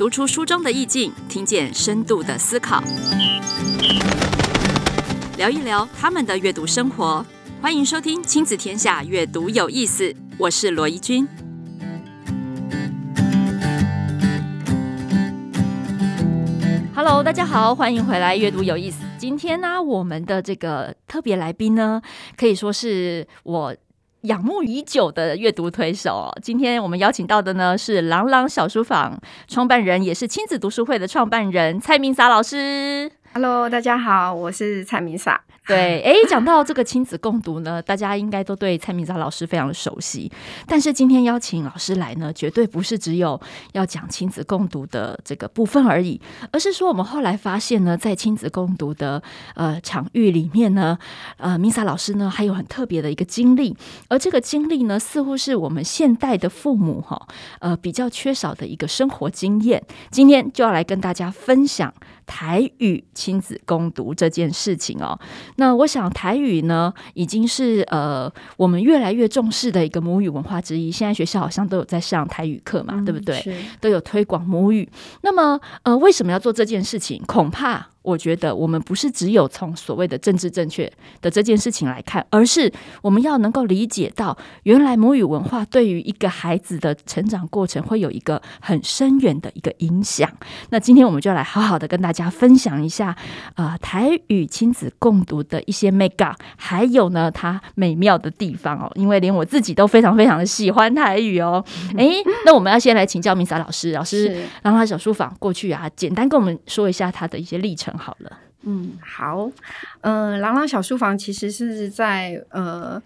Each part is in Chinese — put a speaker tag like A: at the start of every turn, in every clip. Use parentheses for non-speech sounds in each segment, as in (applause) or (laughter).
A: 读出书中的意境，听见深度的思考，聊一聊他们的阅读生活。欢迎收听《亲子天下》，阅读有意思。我是罗怡君。Hello，大家好，欢迎回来，阅读有意思。今天呢，我们的这个特别来宾呢，可以说是我。仰慕已久的阅读推手，今天我们邀请到的呢是朗朗小书房创办人，也是亲子读书会的创办人蔡明莎老师。
B: Hello，大家好，我是蔡明莎。(laughs)
A: 对，哎，讲到这个亲子共读呢，大家应该都对蔡明莎老师非常熟悉。但是今天邀请老师来呢，绝对不是只有要讲亲子共读的这个部分而已，而是说我们后来发现呢，在亲子共读的呃场域里面呢，呃，明莎老师呢还有很特别的一个经历，而这个经历呢，似乎是我们现代的父母哈，呃，比较缺少的一个生活经验。今天就要来跟大家分享。台语亲子共读这件事情哦，那我想台语呢，已经是呃我们越来越重视的一个母语文化之一。现在学校好像都有在上台语课嘛，嗯、对不对？都有推广母语。那么呃，为什么要做这件事情？恐怕。我觉得我们不是只有从所谓的政治正确的这件事情来看，而是我们要能够理解到，原来母语文化对于一个孩子的成长过程会有一个很深远的一个影响。那今天我们就来好好的跟大家分享一下，呃，台语亲子共读的一些 make up，，还有呢它美妙的地方哦。因为连我自己都非常非常的喜欢台语哦。(laughs) 哎，那我们要先来请教明莎老师，老师让他小书房过去啊，简单跟我们说一下他的一些历程。好了，
B: 嗯，好，嗯、呃，朗朗小书房其实是在呃。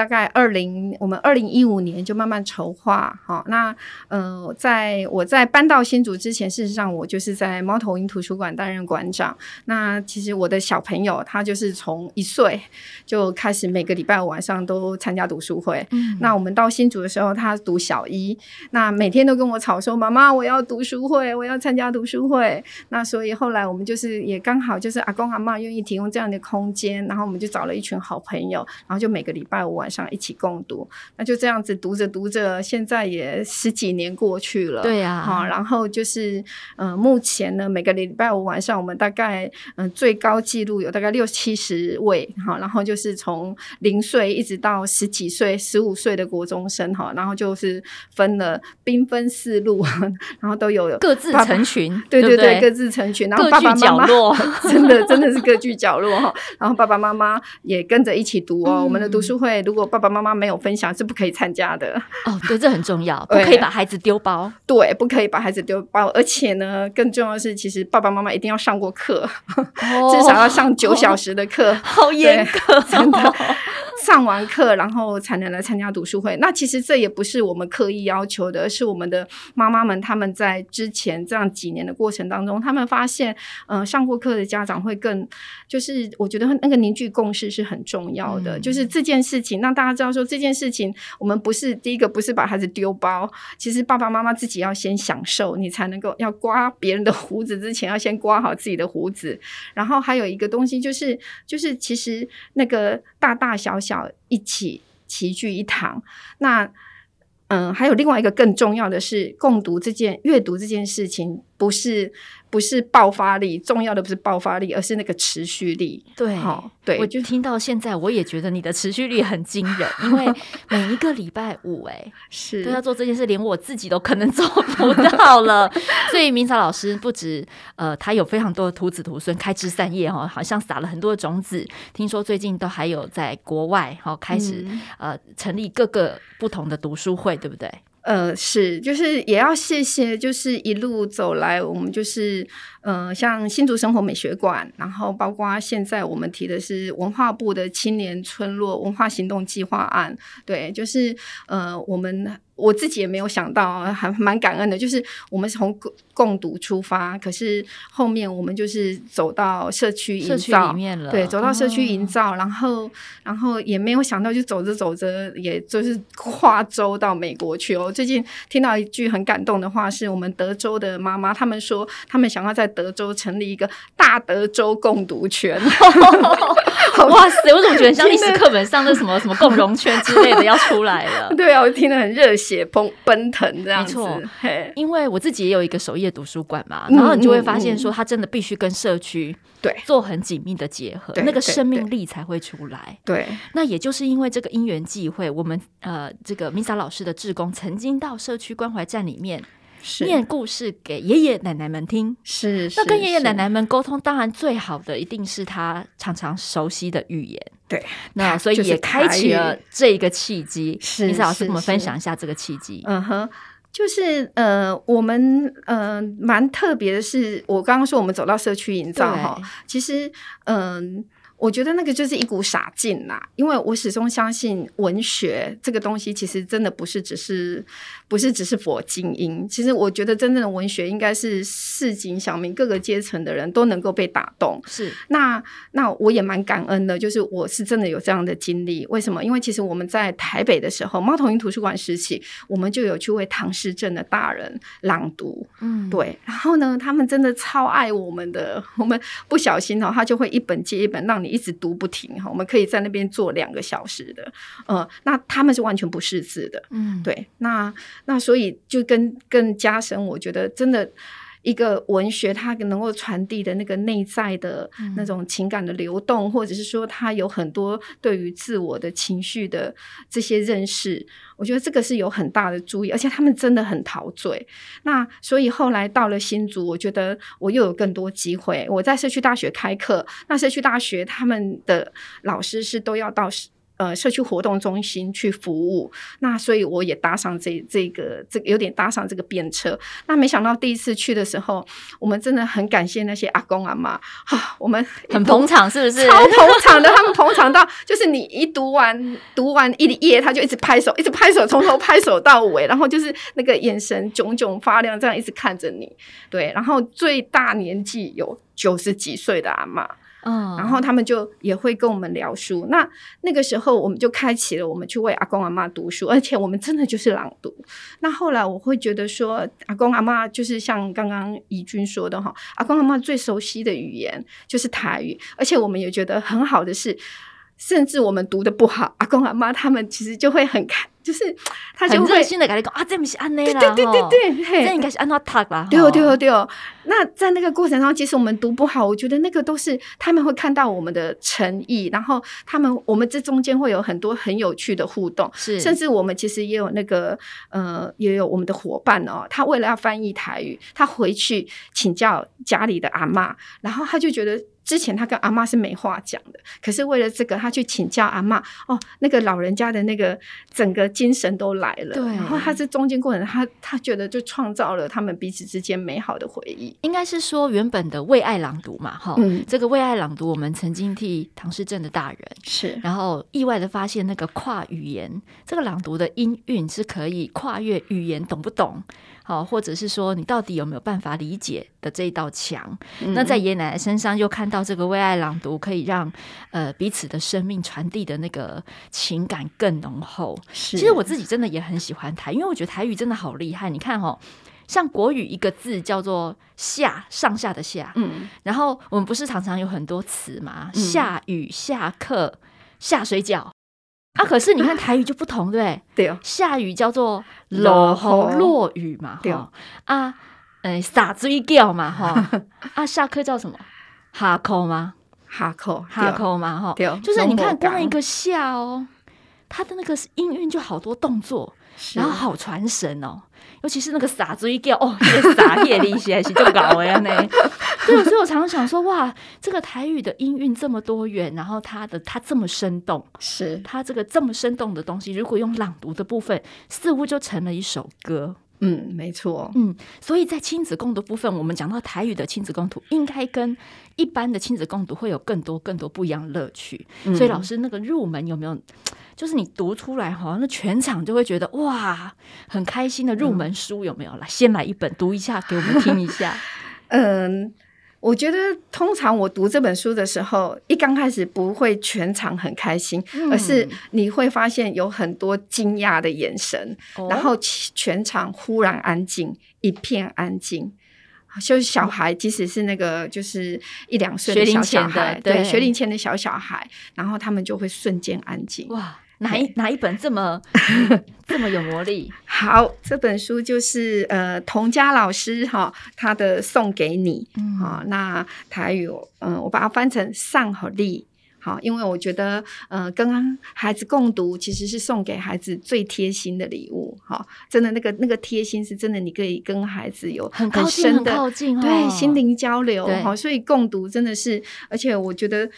B: 大概二零，我们二零一五年就慢慢筹划，好，那呃，在我在搬到新竹之前，事实上我就是在猫头鹰图书馆担任馆长。那其实我的小朋友他就是从一岁就开始每个礼拜五晚上都参加读书会。嗯。那我们到新竹的时候，他读小一，那每天都跟我吵说：“妈妈，我要读书会，我要参加读书会。”那所以后来我们就是也刚好就是阿公阿妈愿意提供这样的空间，然后我们就找了一群好朋友，然后就每个礼拜五。晚上一起共读，那就这样子读着读着，现在也十几年过去了。
A: 对呀、啊，
B: 好，然后就是，嗯、呃，目前呢，每个礼拜五晚上，我们大概，嗯、呃，最高纪录有大概六七十位，哈，然后就是从零岁一直到十几岁、十五岁的国中生，哈，然后就是分了兵分四路，(laughs) 然后都有
A: 各自成群，
B: 对对对，各自成群，然后爸爸妈妈
A: 角落。(laughs)
B: 真的真的是各具角落哈，然后爸爸妈妈也跟着一起读哦，嗯、我们的读书会。如果爸爸妈妈没有分享，是不可以参加的。
A: 哦，对，这很重要，(laughs) 不可以把孩子丢包。
B: 对，不可以把孩子丢包。而且呢，更重要的是，其实爸爸妈妈一定要上过课，哦、(laughs) 至少要上九小时的课，
A: 哦、好严格，
B: 真的。上完课，然后才能来参加读书会。那其实这也不是我们刻意要求的，是我们的妈妈们他们在之前这样几年的过程当中，他们发现，嗯、呃，上过课的家长会更，就是我觉得那个凝聚共识是很重要的。嗯、就是这件事情让大家知道说，这件事情我们不是第一个，不是把孩子丢包。其实爸爸妈妈自己要先享受，你才能够要刮别人的胡子之前，要先刮好自己的胡子。然后还有一个东西就是，就是其实那个大大小小。一起齐聚一堂，那嗯，还有另外一个更重要的是，共读这件阅读这件事情，不是。不是爆发力，重要的不是爆发力，而是那个持续力。
A: 对，
B: 好，对，
A: 我就听到现在，我也觉得你的持续力很惊人，因为每一个礼拜五，哎，是都要做这件事，连我自己都可能做不到了。(laughs) 所以明朝老师不止呃，他有非常多的徒子徒孙，开枝散叶哈，好像撒了很多的种子。听说最近都还有在国外哈开始、嗯、呃成立各个不同的读书会，对不对？
B: 呃，是，就是也要谢谢，就是一路走来，我们就是，呃，像新竹生活美学馆，然后包括现在我们提的是文化部的青年村落文化行动计划案，对，就是呃，我们。我自己也没有想到，还蛮感恩的。就是我们从共共读出发，可是后面我们就是走到社区营造里面了。对，走到社区营造，哦、然后然后也没有想到，就走着走着，也就是跨州到美国去哦。最近听到一句很感动的话，是我们德州的妈妈，他们说他们想要在德州成立一个大德州共读圈。(laughs)
A: 哇塞！我怎么觉得像 (laughs) 历史课本上的什么什么共融圈之类的要出来了？(laughs)
B: 对啊，我听得很热血。血崩奔腾这样子。
A: 没
B: 错，
A: 因为我自己也有一个首页图书馆嘛，然后你就会发现说，他真的必须跟社区对做很紧密的结合，那个生命力才会出来。
B: 对，
A: 那也就是因为这个因缘际会，我们呃，这个 Misa 老师的志工曾经到社区关怀站里面。念故事给爷爷奶奶们听，
B: 是，是
A: 那跟爷爷奶奶们沟通，当然最好的一定是他常常熟悉的语言。
B: 对，
A: 那所以也开启了这一个契机。
B: 是，
A: 李老师跟我们分享一下这个契机。
B: 嗯哼，就是呃，我们呃蛮特别的是，我刚刚说我们走到社区营造哈，其实嗯。呃我觉得那个就是一股傻劲啦，因为我始终相信文学这个东西，其实真的不是只是不是只是佛精英。其实我觉得真正的文学应该是市井小民各个阶层的人都能够被打动。
A: 是，
B: 那那我也蛮感恩的，就是我是真的有这样的经历。为什么？因为其实我们在台北的时候，猫头鹰图书馆时期，我们就有去为唐诗镇的大人朗读。嗯，对。然后呢，他们真的超爱我们的，我们不小心哦，他就会一本接一本让你。一直读不停哈，我们可以在那边坐两个小时的，呃，那他们是完全不识字的，嗯，对，那那所以就跟更加深，我觉得真的。一个文学，它能够传递的那个内在的那种情感的流动，嗯、或者是说，它有很多对于自我的情绪的这些认识，我觉得这个是有很大的注意，而且他们真的很陶醉。那所以后来到了新竹，我觉得我又有更多机会。我在社区大学开课，那社区大学他们的老师是都要到。呃，社区活动中心去服务，那所以我也搭上这这个这个有点搭上这个便车。那没想到第一次去的时候，我们真的很感谢那些阿公阿妈啊，我们 (laughs)
A: 很捧场，是不是？
B: 超捧场的，他们捧场到就是你一读完读完一页，他就一直拍手，一直拍手，从头拍手到尾，然后就是那个眼神炯炯发亮，这样一直看着你。对，然后最大年纪有九十几岁的阿妈。嗯，然后他们就也会跟我们聊书。那那个时候，我们就开启了我们去为阿公阿妈读书，而且我们真的就是朗读。那后来我会觉得说，阿公阿妈就是像刚刚怡君说的哈，阿公阿妈最熟悉的语言就是台语，而且我们也觉得很好的是，甚至我们读的不好，阿公阿妈他们其实就会很开。就是 (tsk) 他就会
A: 心的跟你讲啊，这不是安内
B: 啦，对对对对对，
A: 这应该是安怎读啦。
B: 对哦对哦对哦。那在那个过程中，即使我们读不好，我觉得那个都是他们会看到我们的诚意，然后他们我们这中间会有很多很有趣的互动，是甚至我们其实也有那个呃，也有我们的伙伴哦，他为了要翻译台语，他回去请教家里的阿嬷，然后他就觉得。之前他跟阿妈是没话讲的，可是为了这个，他去请教阿妈哦，那个老人家的那个整个精神都来了。对，然后他这中间过程，他他觉得就创造了他们彼此之间美好的回忆。
A: 应该是说原本的为爱朗读嘛，哈、嗯，这个为爱朗读，我们曾经替唐诗镇的大人是，然后意外的发现那个跨语言，这个朗读的音韵是可以跨越语言，懂不懂？好，或者是说你到底有没有办法理解的这一道墙？嗯、那在爷爷奶奶身上又看到这个为爱朗读，可以让呃彼此的生命传递的那个情感更浓厚。是，其实我自己真的也很喜欢台，因为我觉得台语真的好厉害。你看哦，像国语一个字叫做下，上下的下，嗯，然后我们不是常常有很多词嘛，嗯、下雨、下课、下水饺。啊，可是你看台语就不同，对不对？(laughs) 对哦，下雨叫做落雨。落雨嘛，对啊，呃，洒水饺嘛，哈，(laughs) 啊，下课叫什么？下课吗？
B: 下课，
A: 下课嘛，哈，就是你看光一个下哦，它的那个音韵就好多动作，然后好传神哦。尤其是那个傻子一叫哦，(laughs) 傻夜的一些是就搞呀呢。(laughs) 对，所以我常常想说，哇，这个台语的音韵这么多元，然后它的它这么生动，是它这个这么生动的东西，如果用朗读的部分，似乎就成了一首歌。
B: 嗯，没错。
A: 嗯，所以在亲子共读部分，我们讲到台语的亲子共读，应该跟一般的亲子共读会有更多更多不一样的乐趣。嗯、所以老师那个入门有没有？(tsk) 就是你读出来哈，那全场就会觉得哇，很开心的入门书有没有？来，先来一本读一下给我们听一下。(laughs)
B: 嗯。我觉得通常我读这本书的时候，一刚开始不会全场很开心，嗯、而是你会发现有很多惊讶的眼神，哦、然后全场忽然安静，一片安静。就是小孩，即使是那个就是一两岁的小小孩，对，学龄前的小小孩，然后他们就会瞬间安静。哇！
A: 哪一哪一本这么 (laughs) 这么有魔力？
B: 好，这本书就是呃，童佳老师哈，他的送给你，好、嗯，那台语，嗯、呃，我把它翻成送予你。好，因为我觉得，呃，跟孩子共读其实是送给孩子最贴心的礼物。好，真的那个那个贴心是真的，你可以跟孩子有很深的
A: 靠近，
B: 对心灵交流。好，所以共读真的是，而且我觉得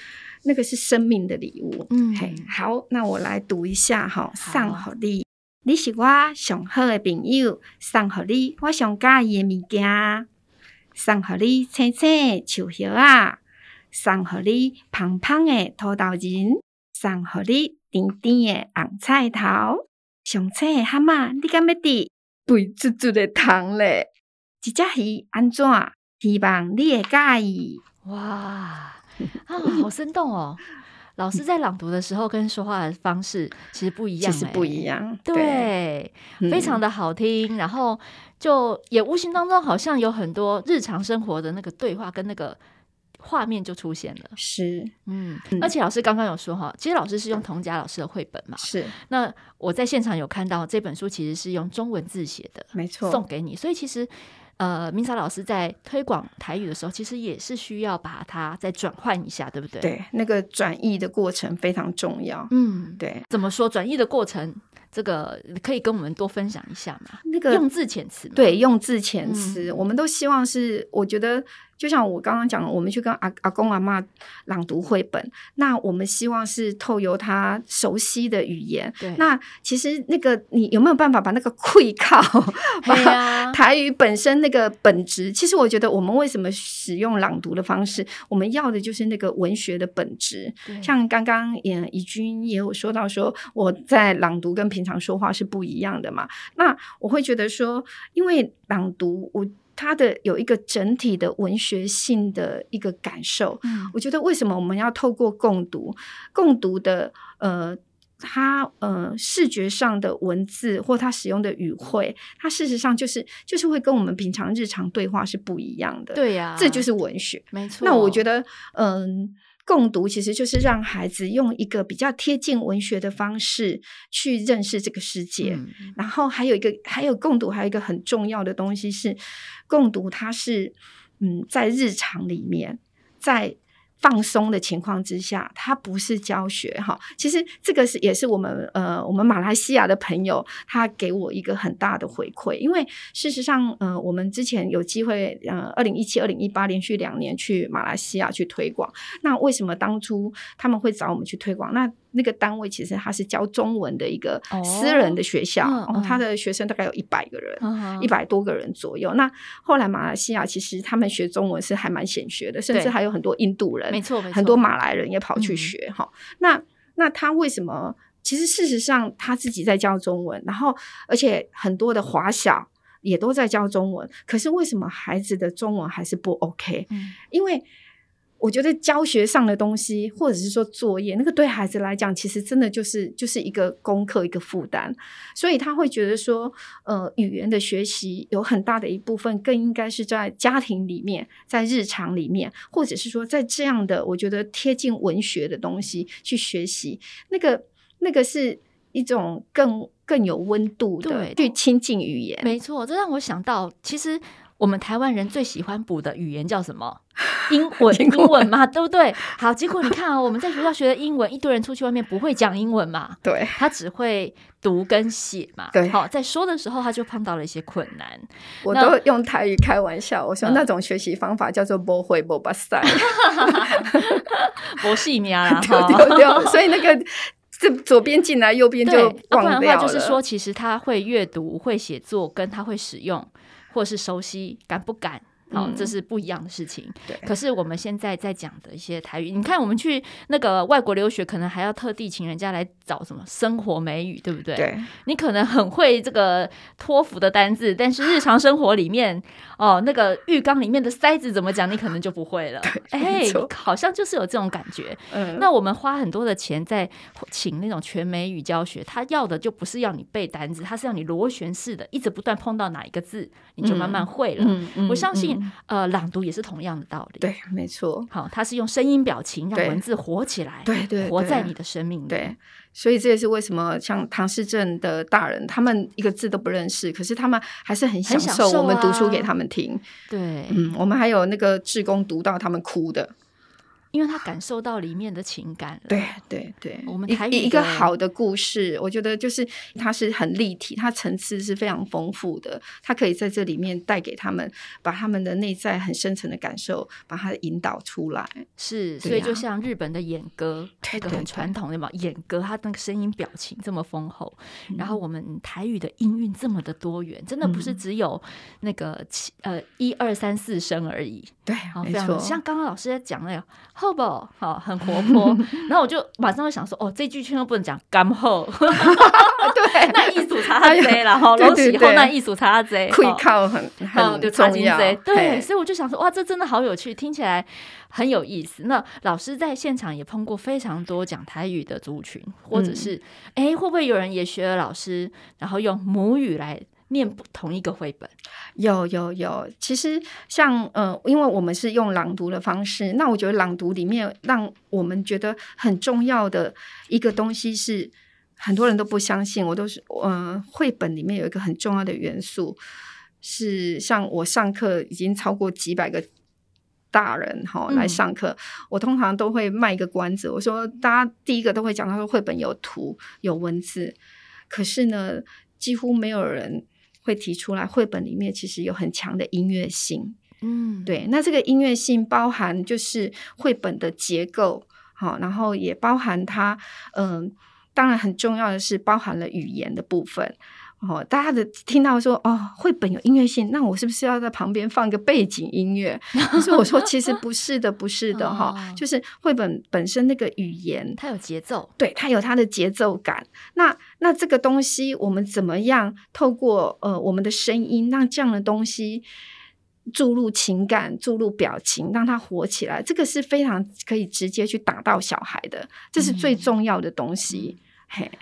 B: 那个是生命的礼物。嗯，嘿，好，那我来读一下哈，送予你，你是我上好的朋友，送予你我上喜欢的物件，送予你青青树叶啊。送予你胖胖的土豆仁，送予你甜甜的红菜头，上青的蛤蟆，你敢要滴肥滋滋的糖咧？这只鱼安怎？希望你会介意。
A: 哇，啊，好生动哦！(laughs) 老师在朗读的时候跟说话的方式其实不一样，欸，
B: 其实不一
A: 样，对，非常的好听。然后就也无形当中好像有很多日常生活的那个对话跟那个。画面就出现了，
B: 是，
A: 嗯，而且老师刚刚有说哈，其实老师是用童佳老师的绘本嘛，
B: 是。
A: 那我在现场有看到这本书其实是用中文字写的，
B: 没错，
A: 送给你。所以其实，呃，明莎老师在推广台语的时候，其实也是需要把它再转换一下，对不对？
B: 对，那个转译的过程非常重要。
A: 嗯，
B: 对。
A: 怎么说转译的过程？这个可以跟我们多分享一下吗？那个用字遣词，
B: 对，用字遣词，嗯，我们都希望是，我觉得。就像我刚刚讲，我们去跟阿阿公阿妈朗读绘本，那我们希望是透由他熟悉的语言。对，那其实那个你有没有办法把那个气口，(laughs) (laughs) 把台语本身那个本质？其实我觉得我们为什么使用朗读的方式，我们要的就是那个文学的本质。像刚刚也怡君也有说到说，我在朗读跟平常说话是不一样的嘛。那我会觉得说，因为朗读我。它的有一个整体的文学性的一个感受，嗯，我觉得为什么我们要透过共读，共读的呃，它呃视觉上的文字或它使用的语汇，它事实上就是就是会跟我们平常日常对话是不一样的，
A: 对呀，
B: 这就是文学，
A: 没错。
B: 那我觉得，嗯。共读其实就是让孩子用一个比较贴近文学的方式去认识这个世界，嗯、然后还有一个，还有共读，还有一个很重要的东西是，共读它是嗯，在日常里面，在。放松的情况之下，它不是教学哈。其实这个是也是我们呃，我们马来西亚的朋友他给我一个很大的回馈，因为事实上呃，我们之前有机会呃，二零一七、二零一八连续两年去马来西亚去推广。那为什么当初他们会找我们去推广？那那个单位其实他是教中文的一个私人的学校，哦哦、他的学生大概有一百个人，一、嗯、百多个人左右。那后来马来西亚其实他们学中文是还蛮显学的，甚至还有很多印度人，
A: 没错，没错，
B: 很多马来人也跑去学哈、嗯。那那他为什么？其实事实上他自己在教中文，然后而且很多的华小也都在教中文，可是为什么孩子的中文还是不 OK？、嗯、因为。我觉得教学上的东西，或者是说作业，那个对孩子来讲，其实真的就是就是一个功课，一个负担。所以他会觉得说，呃，语言的学习有很大的一部分，更应该是在家庭里面，在日常里面，或者是说在这样的，我觉得贴近文学的东西去学习，那个那个是一种更更有温度的，去亲近语言。
A: 没错，这让我想到，其实。我们台湾人最喜欢补的语言叫什么？(laughs) 英文，英文嘛，对不对？好，结果你看啊、哦，我们在学校学的英文，一堆人出去外面不会讲英文嘛？
B: 对，
A: 他只会读跟写嘛。对，好，在说的时候他就碰到了一些困难。
B: 我都用台语开玩笑，我说那种学习方法叫做“不会不巴塞”，不细苗啊，丢丢丢。所以那个这左边进来，右边就忘掉了。不然的话，
A: 就是说，其实他会阅读、会写作，跟他会使用。或是熟悉，敢不敢？好、哦，这是不一样的事情。对，可是我们现在在讲的一些台语，你看，我们去那个外国留学，可能还要特地请人家来找什么生活美语，对不对？对。你可能很会这个托福的单字，但是日常生活里面，哦，那个浴缸里面的塞子怎么讲，你可能就不会了。(laughs) 哎，好像就是有这种感觉。嗯。那我们花很多的钱在请那种全美语教学，他要的就不是要你背单字，他是要你螺旋式的，一直不断碰到哪一个字，你就慢慢会了。嗯嗯。我相信。呃，朗读也是同样的道理。
B: 对，没错。
A: 好，它是用声音表情让文字活起来，
B: 对对，
A: 活在你的生命里。
B: 对，所以这也是为什么像唐氏症的大人，他们一个字都不认识，可是他们还是很享受我们读书给他们听。
A: 对，
B: 嗯，我们还有那个志工读到他们哭的。
A: 因为他感受到里面的情感了。
B: 对对对，
A: 我们台语
B: 一一个好的故事，我觉得就是它是很立体，它层次是非常丰富的，它可以在这里面带给他们，把他们的内在很深层的感受，把它引导出来。
A: 是，所以就像日本的演歌，那个很传统的嘛，演歌，它那个声音表情这么丰厚，然后我们台语的音韵这么的多元，真的不是只有那个七呃一二三四声而已。
B: 对，没错，
A: 像刚刚老师在讲那个。好不好？好，很活泼。(laughs) 然后我就马上就想说，哦，这句千万不能讲干后。(laughs) 对，那艺术差他贼了哈，(laughs) 龙喜后那艺术差他贼，
B: 可以靠很很重要。
A: 对，所以我就想说，哇，这真的好有趣，听起来很有意思。那老师在现场也碰过非常多讲台语的族群，或者是，哎，会不会有人也学了老师，然后用母语来？念不同一个绘本，
B: 有有有。其实像呃，因为我们是用朗读的方式，那我觉得朗读里面让我们觉得很重要的一个东西是，很多人都不相信，我都是呃，绘本里面有一个很重要的元素是，像我上课已经超过几百个大人哈来上课，嗯、我通常都会卖一个关子，我说大家第一个都会讲他说绘本有图有文字，可是呢，几乎没有人。会提出来，绘本里面其实有很强的音乐性，嗯，对。那这个音乐性包含就是绘本的结构，好，然后也包含它，嗯，当然很重要的是包含了语言的部分。哦，大家的听到说哦，绘本有音乐性，那我是不是要在旁边放一个背景音乐？(laughs) 可是我说其实不是的，不是的哈，哦、就是绘本本身那个语言，
A: 它有节奏，
B: 对，它有它的节奏感。那那这个东西，我们怎么样透过呃我们的声音，让这样的东西注入情感、注入表情，让它活起来？这个是非常可以直接去打到小孩的，这是最重要的东西。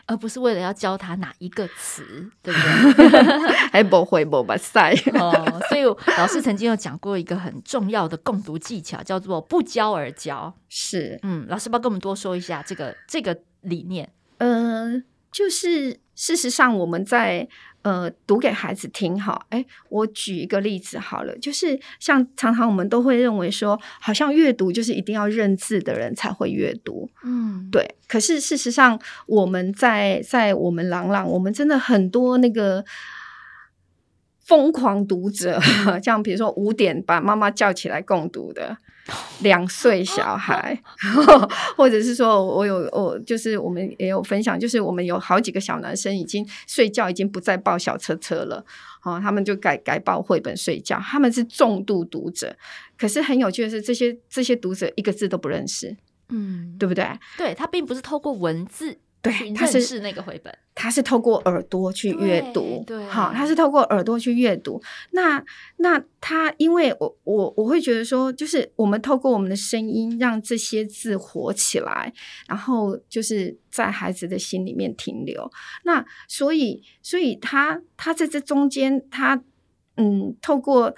A: 而不是为了要教他哪一个词，(laughs) 对不对？
B: 还不会不把塞
A: 哦。所以老师曾经有讲过一个很重要的共读技巧，叫做不教而教。
B: 是，
A: 嗯，老师要不要跟我们多说一下这个这个理念？
B: 嗯、呃，就是事实上我们在。呃，读给孩子听哈，哎，我举一个例子好了，就是像常常我们都会认为说，好像阅读就是一定要认字的人才会阅读，嗯，对。可是事实上，我们在在我们朗朗，我们真的很多那个疯狂读者，(laughs) 像比如说五点把妈妈叫起来共读的。(laughs) 两岁小孩，(laughs) 或者是说，我有我就是我们也有分享，就是我们有好几个小男生已经睡觉，已经不再抱小车车了，哦，他们就改改抱绘本睡觉，他们是重度读者，可是很有趣的是，这些这些读者一个字都不认识，嗯，对不对？
A: 对，他并不是透过文字。
B: 对，
A: 他是是那个绘本，
B: 他是透过耳朵去阅读，对，好，他是透过耳朵去阅读。那那他，因为我我我会觉得说，就是我们透过我们的声音，让这些字活起来，然后就是在孩子的心里面停留。那所以，所以他他在这中间，他嗯，透过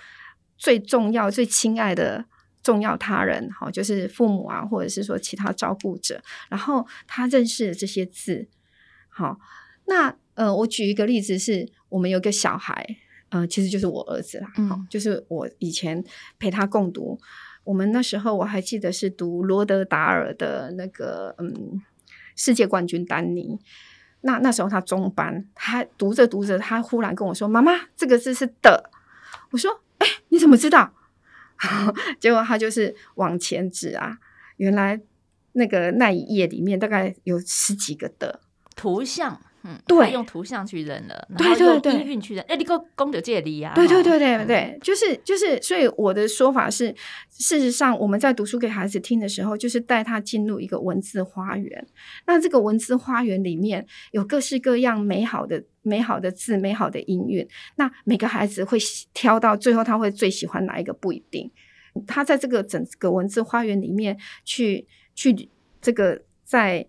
B: 最重要、最亲爱的。重要他人，好，就是父母啊，或者是说其他照顾者，然后他认识了这些字，好，那呃，我举一个例子是，是我们有个小孩，呃，其实就是我儿子啦，嗯，就是我以前陪他共读，我们那时候我还记得是读罗德达尔的那个嗯世界冠军丹尼，那那时候他中班，他读着读着，他忽然跟我说：“妈妈，这个字是的。”我说：“哎，你怎么知道？”结果他就是往前指啊，原来那个那一页里面大概有十几个的。
A: 图像，嗯，
B: 对，
A: 用图像去认了，
B: 对对对，
A: 音韵去认，哎，你够功德借力啊，
B: 对对对对对，就是就是，所以我的说法是，事实上我们在读书给孩子听的时候，就是带他进入一个文字花园，那这个文字花园里面有各式各样美好的。美好的字，美好的音韵。那每个孩子会挑到最后，他会最喜欢哪一个不一定。他在这个整个文字花园里面去去这个在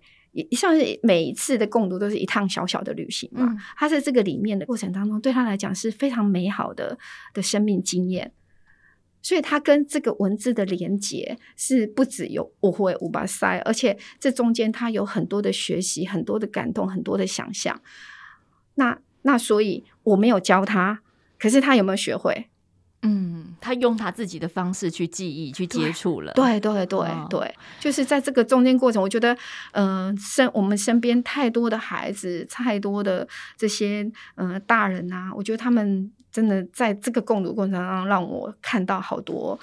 B: 像是每一次的共读都是一趟小小的旅行嘛。嗯、他在这个里面的过程当中，对他来讲是非常美好的的生命经验。所以他跟这个文字的连接是不只有我会五八塞，而且这中间他有很多的学习，很多的感动，很多的想象。那那所以我没有教他，可是他有没有学会？
A: 嗯，他用他自己的方式去记忆、去接触了。
B: 对对对、哦、对，就是在这个中间过程，我觉得，嗯、呃，身我们身边太多的孩子，太多的这些嗯、呃、大人啊，我觉得他们真的在这个共读过程当中，让我看到好多，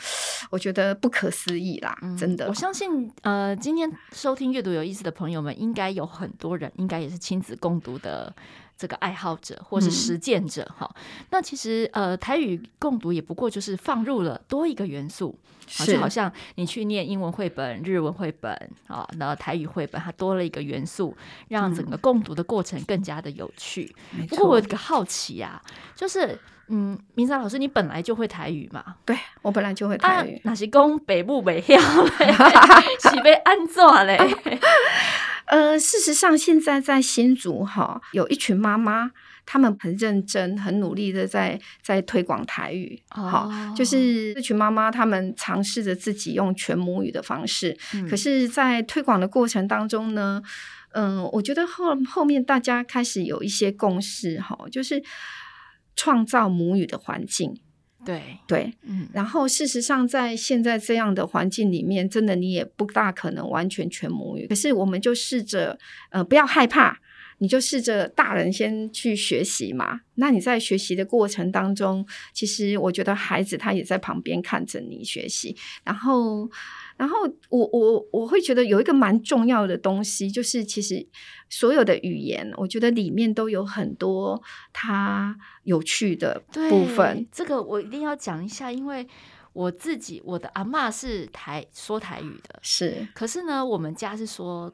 B: 我觉得不可思议啦，嗯、真的。
A: 我相信，呃，今天收听阅读有意思的朋友们，应该有很多人，应该也是亲子共读的。这个爱好者或是实践者哈、嗯，那其实呃台语共读也不过就是放入了多一个元素，就好像你去念英文绘本、日文绘本啊，然后台语绘本，它多了一个元素，让整个共读的过程更加的有趣。嗯、不过我有个好奇啊，就是嗯，明山老师，你本来就会台语嘛？
B: 对，我本来就会台语，
A: 那、啊、是讲北部北校嘞，(laughs) 是被安怎嘞？(laughs)
B: 呃，事实上，现在在新竹哈，有一群妈妈，她们很认真、很努力的在在推广台语。好、哦，就是这群妈妈，她们尝试着自己用全母语的方式。嗯、可是，在推广的过程当中呢，嗯、呃，我觉得后后面大家开始有一些共识哈，就是创造母语的环境。
A: 对
B: 对，嗯，然后事实上，在现在这样的环境里面，真的你也不大可能完全全母语。可是，我们就试着，呃，不要害怕，你就试着大人先去学习嘛。那你在学习的过程当中，其实我觉得孩子他也在旁边看着你学习，然后。然后我我我会觉得有一个蛮重要的东西，就是其实所有的语言，我觉得里面都有很多它有趣的部分。
A: 这个我一定要讲一下，因为我自己我的阿妈是台说台语的，
B: 是，
A: 可是呢，我们家是说。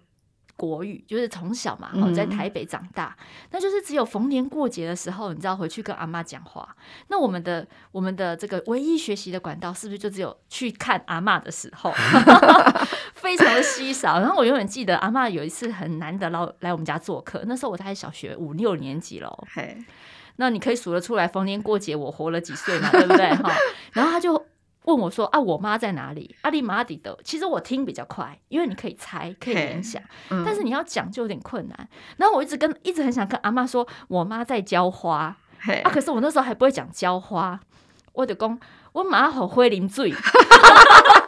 A: 国语就是从小嘛，在台北长大，嗯，那就是只有逢年过节的时候，你知道回去跟阿妈讲话。那我们的我们的这个唯一学习的管道，是不是就只有去看阿妈的时候，(laughs) 非常的稀少。然后我永远记得阿妈有一次很难得来来我们家做客，那时候我在小学五六年级喽。那你可以数得出来，逢年过节我活了几岁嘛，对不对？哈，然后他就。问我说：“啊，我妈在哪里？阿里马底的。其实我听比较快，因为你可以猜，可以联想。嗯、但是你要讲就有点困难。然后我一直跟，一直很想跟阿妈说，我妈在浇花。啊，可是我那时候还不会讲浇花，我就讲我妈好会淋水。” (laughs)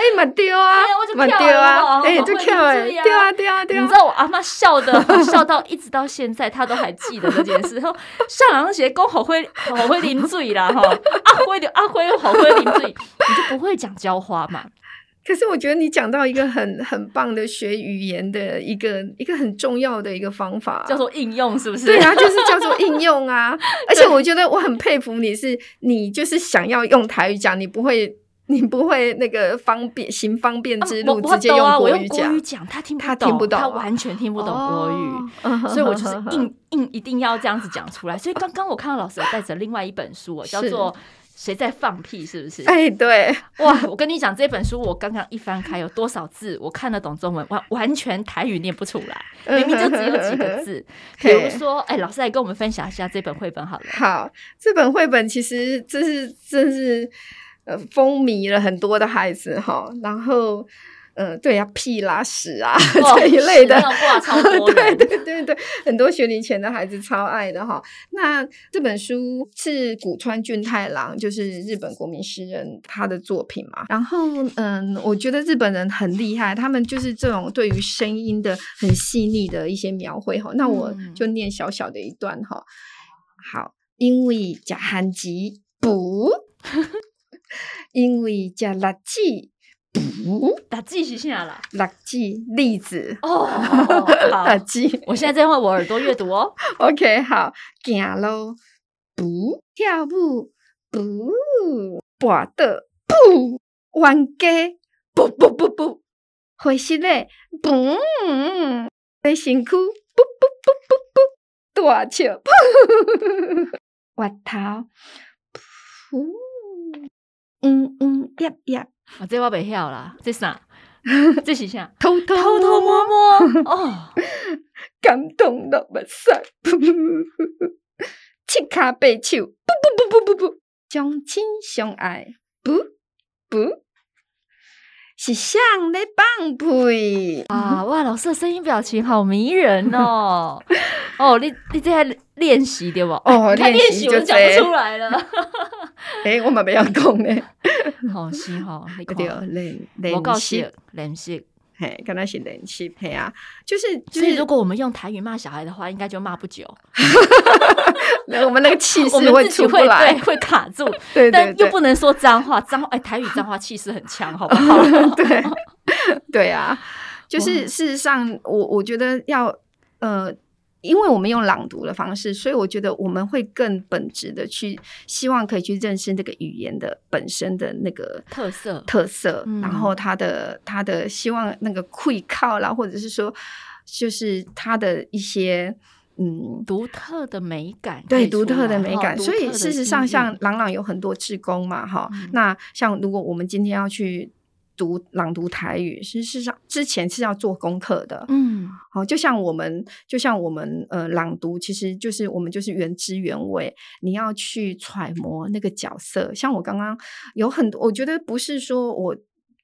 B: 哎、欸，蛮丢啊，蛮丢啊，哎，就跳哎，丢啊丢啊丢啊！
A: 你知道我阿妈笑的，(laughs) 笑到一直到现在，她都还记得这件事。然后上两节公好会好会淋醉啦，哈，阿辉的阿辉又好会淋醉，你就不会讲浇花嘛？
B: 可是我觉得你讲到一个很很棒的学语言的一个一个很重要的一个方法，
A: 叫做应用，是不是？
B: 对啊，就是叫做应用啊。而且我觉得我很佩服你是，你就是想要用台语讲，你不会。你不会那个方便行方便之路，直接用国语讲，
A: 他听他听不懂，他完全听不懂国语，所以我就是硬 (laughs) 硬一定要这样子讲出来。所以刚刚我看到老师有带着另外一本书，叫做《谁在放屁》，是不是？
B: 哎，对，
A: 哇！我跟你讲，这本书我刚刚一翻开，有多少字？我看得懂中文，完完全台语念不出来，明明就只有几个字。(laughs) 比如说，哎，老师来跟我们分享一下这本绘本好了。
B: 好，这本绘本其实这是这是。呃，风靡了很多的孩子哈，然后，呃，对呀、啊，屁拉屎啊、哦、(laughs) 这一类的，(laughs) 对对对对，很多学龄前的孩子超爱的哈。那这本书是古川俊太郎，就是日本国民诗人他的作品嘛。然后，嗯，我觉得日本人很厉害，他们就是这种对于声音的很细腻的一些描绘哈。那我就念小小的一段哈。好，因为假寒极补。(laughs) 因为加垃圾，不，
A: 垃圾是啥啦？
B: 垃圾栗子。
A: 哦，(laughs)
B: 垃圾。
A: 我现在在用我耳朵阅读哦。(laughs)
B: OK，好，行路，不跳舞，不跋倒，不冤家，不不不不，会死嘞，不，在身躯，不不不不不，大笑，歪头，不。嗯嗯，呀呀，
A: 啊，这我袂晓啦，这啥？(laughs) 这是啥？
B: 偷偷
A: 偷偷摸摸哦，
B: 感动到目屎，(laughs) 七卡八手，不不不不不不，相亲相爱，不不。是想来放屁
A: 啊！哇，老师的声音表情好迷人哦！(laughs) 哦，你你这还练习对不？
B: 哦，练习就
A: 讲不出来了。
B: 哎、欸，我们不要讲呢。
A: 好 (laughs) 是哈，(laughs) 你
B: 对练练习
A: 练习。
B: 嘿，跟他是联系配啊，就是就是，
A: 如果我们用台语骂小孩的话，应该就骂不久。(laughs)
B: 那我们那个气势会出不来，
A: 会卡住。
B: 对，
A: 但又不能说脏话，脏哎，台语脏话气势很强，好不好？
B: 对，对啊，就是事实上，我我觉得要呃。因为我们用朗读的方式，所以我觉得我们会更本质的去希望可以去认识那个语言的本身的那个
A: 特色
B: 特色，然后它的它的希望那个会靠啦，或者是说就是它的一些嗯
A: 独特的美感，
B: 对独特的美感。所以事实上，像朗朗有很多志工嘛，哈、嗯，那像如果我们今天要去。读朗读台语，事实上之前是要做功课的。嗯，好，就像我们，就像我们，呃，朗读其实就是我们就是原汁原味，你要去揣摩那个角色。像我刚刚有很多，我觉得不是说我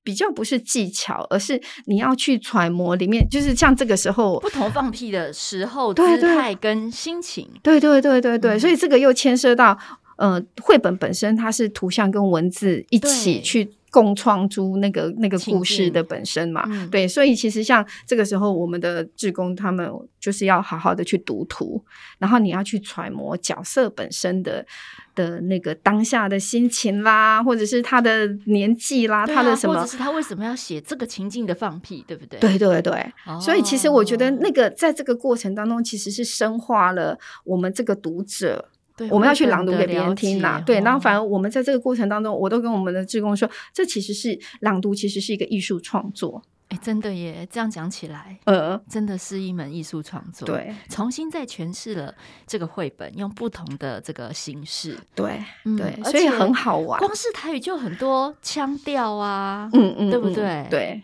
B: 比较不是技巧，而是你要去揣摩里面，就是像这个时候
A: 不同放屁的时候姿态跟心情。
B: 对对对对对，嗯，所以这个又牵涉到，呃，绘本本身它是图像跟文字一起去。共创出那个那个故事的本身嘛，嗯，对，所以其实像这个时候，我们的志工他们就是要好好的去读图，然后你要去揣摩角色本身的的那个当下的心情啦，或者是他的年纪啦，啊，他的什么，
A: 或者是他为什么要写这个情境的放屁，对不对？
B: 对对对，哦，所以其实我觉得那个在这个过程当中，其实是深化了我们这个读者。对，我们要去朗读给别人听呐，对，然后反而我们在这个过程当中，我都跟我们的志工说，这其实是朗读，其实是一个艺术创作。
A: 哎，真的耶，这样讲起来，呃，真的是一门艺术创作。
B: 对，
A: 重新再诠释了这个绘本，用不同的这个形式，
B: 对，嗯、对，所以很好玩。
A: 光是台语就很多腔调啊，嗯嗯，对不对？
B: 对。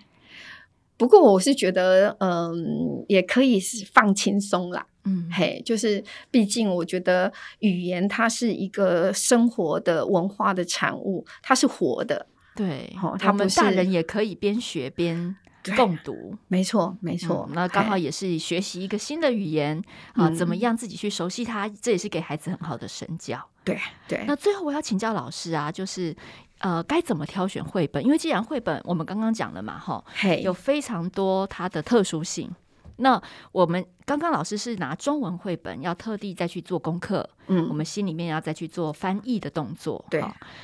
B: 不过我是觉得，嗯，也可以是放轻松啦。嗯，嘿，就是毕竟我觉得语言它是一个生活的文化的产物，它是活的。
A: 对，哦，他们大人也可以边学边共读。
B: 没错，没错。
A: 嗯，那刚好也是学习一个新的语言啊，怎么样自己去熟悉它，这也是给孩子很好的身教。
B: 对对。
A: 那最后我要请教老师啊，就是呃，该怎么挑选绘本？因为既然绘本我们刚刚讲了嘛，哈，有非常多它的特殊性。那我们刚刚老师是拿中文绘本，要特地再去做功课，嗯，我们心里面要再去做翻译的动作，对，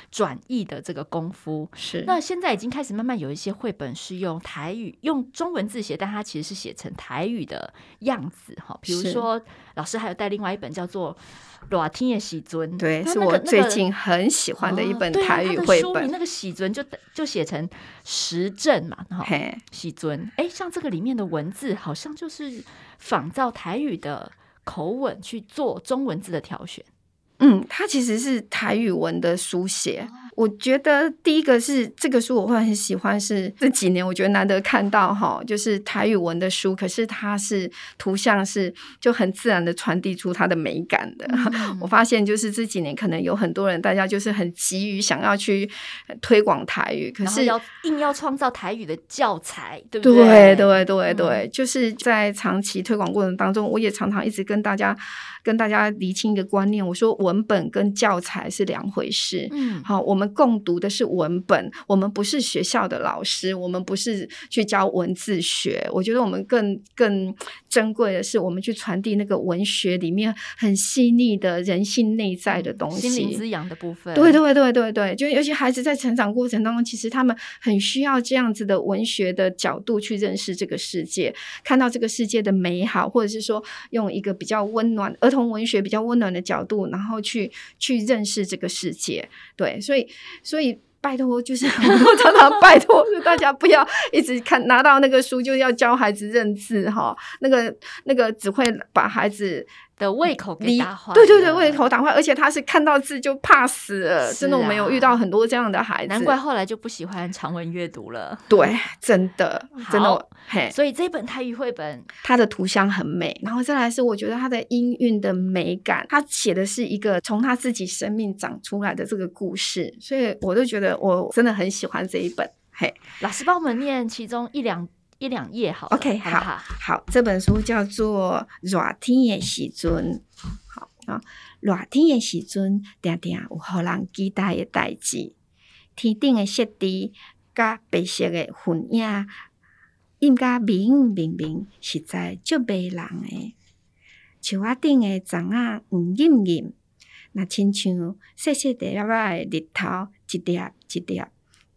A: 转译的这个功夫是。那现在已经开始慢慢有一些绘本是用台语用中文字写，但它其实是写成台语的样子，哈，比如说老师还有带另外一本叫做。热天的喜尊，
B: 对，是我最近很喜欢的一本台语绘本。
A: 那个喜尊就就写成时政嘛，哈，喜尊，哎，像这个里面的文字，好像就是仿照台语的口吻去做中文字的挑选。
B: 嗯，它其实是台语文的书写。我觉得第一个是这个书我会很喜欢，是这几年我觉得难得看到哈，就是台语文的书，可是它是图像是就很自然的传递出它的美感的。嗯、我发现就是这几年可能有很多人，大家就是很急于想要去推广台语，可是
A: 要硬要创造台语的教材，对不
B: 对？对对对对，嗯、就是在长期推广过程当中，我也常常一直跟大家跟大家厘清一个观念，我说文本跟教材是两回事。嗯，好，我们。共读的是文本，我们不是学校的老师，我们不是去教文字学。我觉得我们更更珍贵的是，我们去传递那个文学里面很细腻的人性内在的东西，
A: 心灵滋养的部分。
B: 对对对对对，就尤其孩子在成长过程当中，其实他们很需要这样子的文学的角度去认识这个世界，看到这个世界的美好，或者是说用一个比较温暖儿童文学比较温暖的角度，然后去去认识这个世界。对，所以。所以拜托，就是 (laughs) 我常常拜托，大家不要一直看拿到那个书就要教孩子认字哈，那个那个只会把孩子
A: 的胃口给打坏。
B: 对对对，胃口打坏，而且他是看到字就怕死了。啊、真的，我们有遇到很多这样的孩子，
A: 难怪后来就不喜欢长文阅读了。
B: 对，真的，真的，嘿。
A: 所以这本泰语绘本，
B: 它的图像很美，然后再来是我觉得它的音韵的美感，它写的是一个从他自己生命长出来的这个故事，所以我就觉得我真的很喜欢这一本。嘿，
A: 老师帮我们念其中一两。一两页好
B: ，OK，好好，这本书叫做《热天的时阵》，好啊，热天的时阵，定定有互人期待的代志，天顶的雪地，甲白色的云影，印甲明明明，实在足迷人诶。树仔顶的虫仔黄艳艳，那亲像细细粒粒的日头，一粒一粒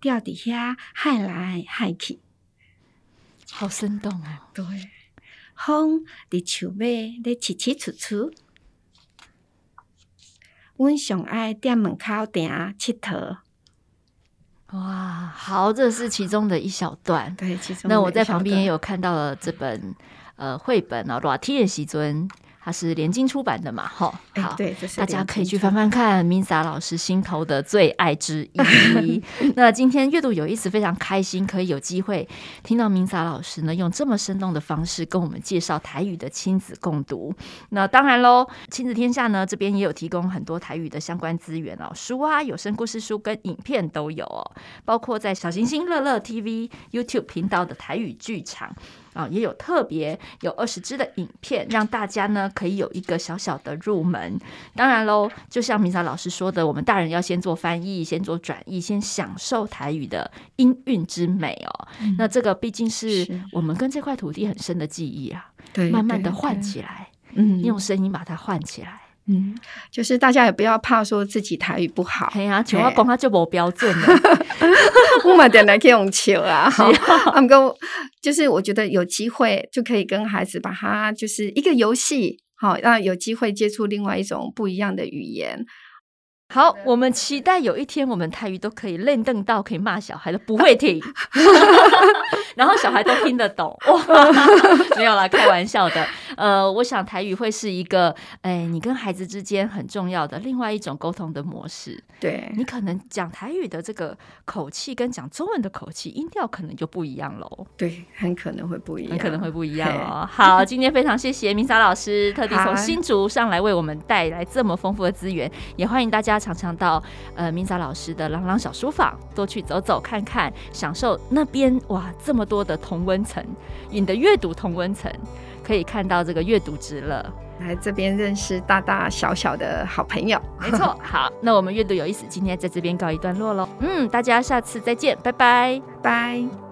B: 掉伫遐，海来海去。
A: 好生动啊！
B: 对，风伫树尾咧起起出出，阮上爱踮门口埕佚佗。
A: 哇，好，这是其中的一小段。
B: 对，其中。
A: 那我在旁边也有看到了这本呃绘本啊，《裸天的时阵》。它是联经出版的嘛？哈，好，大家可以去翻翻看 Minsa 老师心头的最爱之一。(laughs) 那今天阅读有意思，非常开心，可以有机会听到 Minsa 老师呢用这么生动的方式跟我们介绍台语的亲子共读。那当然喽，亲子天下呢这边也有提供很多台语的相关资源哦，书啊、有声故事书跟影片都有哦，包括在小星星乐乐 TV YouTube 频道的台语剧场。啊，也有特别有二十支的影片，让大家呢可以有一个小小的入门。当然喽，就像 Minsa 老师说的，我们大人要先做翻译，先做转译，先享受台语的音韵之美哦。嗯、那这个毕竟是我们跟这块土地很深的记忆啊，对，慢慢的唤起来，嗯，用声音把它唤起来。
B: 嗯，就是大家也不要怕说自己台语不好。
A: 哎呀，像我讲话就无标准 (laughs)
B: 我嘛点来可以用笑啊。他们跟，(laughs) 就是我觉得有机会就可以跟孩子把它就是一个游戏，好让有机会接触另外一种不一样的语言。
A: 好，我们期待有一天我们台语都可以练邓到可以骂小孩的不会停，(laughs) 然后小孩都听得懂。(laughs) 哇，没有啦，开玩笑的。呃，我想台语会是一个，哎，你跟孩子之间很重要的另外一种沟通的模式。
B: 对，
A: 你可能讲台语的这个口气跟讲中文的口气音调可能就不一样喽。
B: 对，很可能会不一样，
A: 很可能会不一样哦。好，今天非常谢谢 Minsa 老师特地从新竹上来为我们带来这么丰富的资源，也欢迎大家。常常到呃 Minsa 老师的朗朗小书房多去走走看看，享受那边哇这么多的同温层，你的阅读同温层可以看到这个阅读值了，
B: 来这边认识大大小小的好朋友。
A: 没错，好，那我们阅读有意思，今天在这边告一段落喽。嗯，大家下次再见，拜拜，
B: 拜。